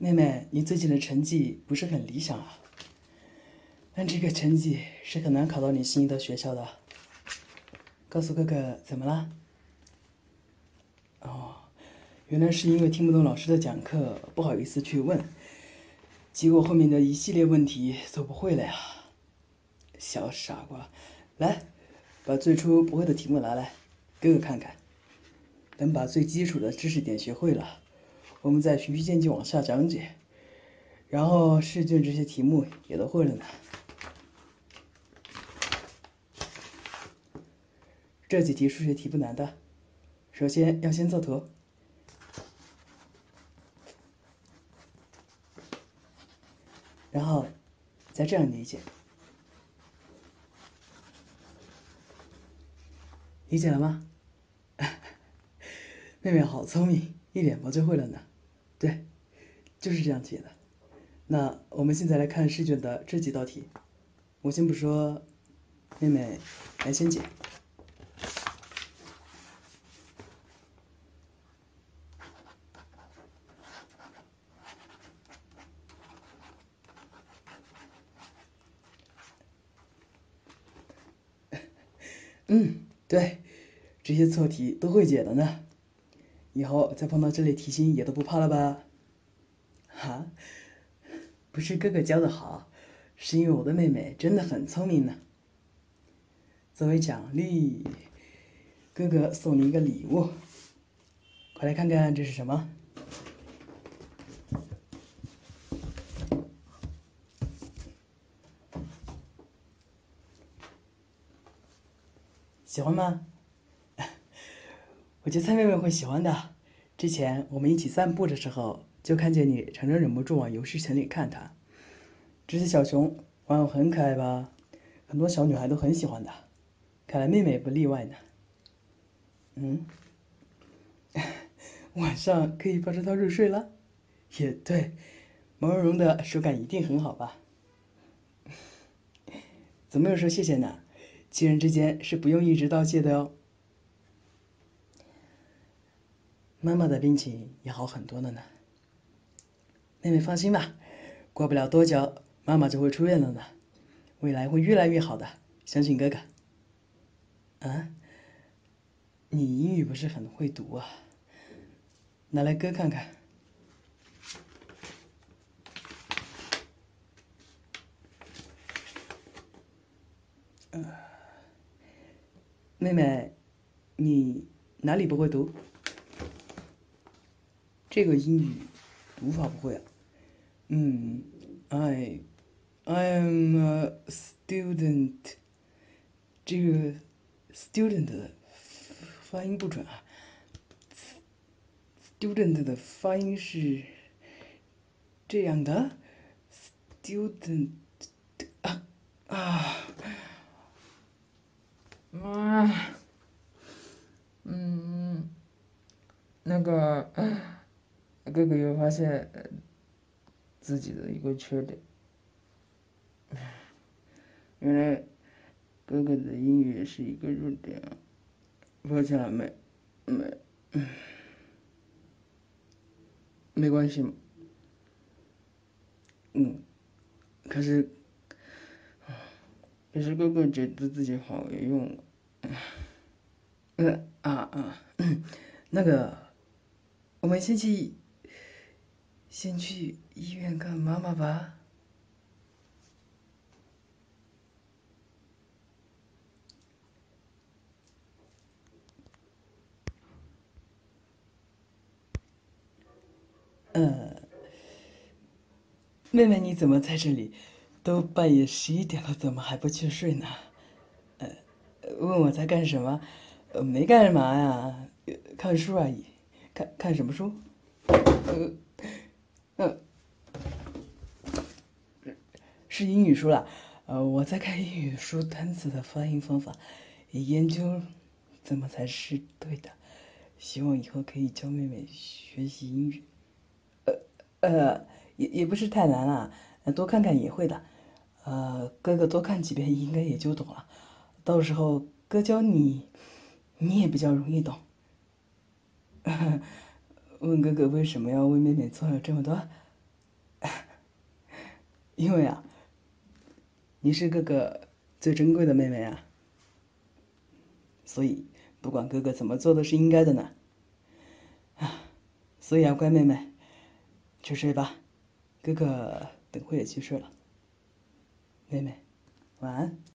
妹妹，你最近的成绩不是很理想啊，但这个成绩是很难考到你心仪的学校的。告诉哥哥怎么了？哦，原来是因为听不懂老师的讲课，不好意思去问，结果后面的一系列问题都不会了呀。小傻瓜，来，把最初不会的题目拿来，哥哥看看。等把最基础的知识点学会了。我们再循序渐进往下讲解，然后试卷这些题目也都会了呢。这几题数学题不难的，首先要先作图，然后再这样理解，理解了吗？妹妹好聪明，一脸毛就会了呢。对，就是这样解的。那我们现在来看试卷的这几道题，我先不说，妹妹来先解。嗯，对，这些错题都会解的呢。以后再碰到这类题型也都不怕了吧？哈，不是哥哥教的好，是因为我的妹妹真的很聪明呢。作为奖励，哥哥送你一个礼物，快来看看这是什么？喜欢吗？我就猜妹妹会喜欢的。之前我们一起散步的时候，就看见你常常忍不住往游戏城里看它。这些小熊玩偶很可爱吧？很多小女孩都很喜欢的，看来妹妹也不例外呢。嗯，晚上可以抱着它入睡了。也对，毛茸茸的手感一定很好吧？怎么又说谢谢呢？亲人之间是不用一直道谢的哦。妈妈的病情也好很多了呢，妹妹放心吧，过不了多久妈妈就会出院了呢，未来会越来越好的，相信哥哥。啊？你英语不是很会读啊？拿来哥看看。妹妹，你哪里不会读？这个英语读法不会啊。嗯，I I am a student。这个 student 发音不准啊。student 的发音是这样的，student 啊啊，妈，嗯，那个。哥哥又发现自己的一个缺点，原来哥哥的英语是一个弱点，抱歉了，没没，没关系，嗯，可是，可是哥哥觉得自己好用，嗯啊啊，那个，我们先去。先去医院看妈妈吧。嗯，妹妹你怎么在这里？都半夜十一点了，怎么还不去睡呢？呃，问我在干什么？呃，没干什么呀，看书而已。看看什么书？呃。是英语书了，呃，我在看英语书单词的发音方法，研究怎么才是对的，希望以后可以教妹妹学习英语，呃呃，也也不是太难了，多看看也会的，呃，哥哥多看几遍应该也就懂了，到时候哥教你，你也比较容易懂。问哥哥为什么要为妹妹做了这么多？因为啊，你是哥哥最珍贵的妹妹啊，所以不管哥哥怎么做都是应该的呢。啊，所以啊，乖妹妹，去睡吧，哥哥等会也去睡了。妹妹，晚安。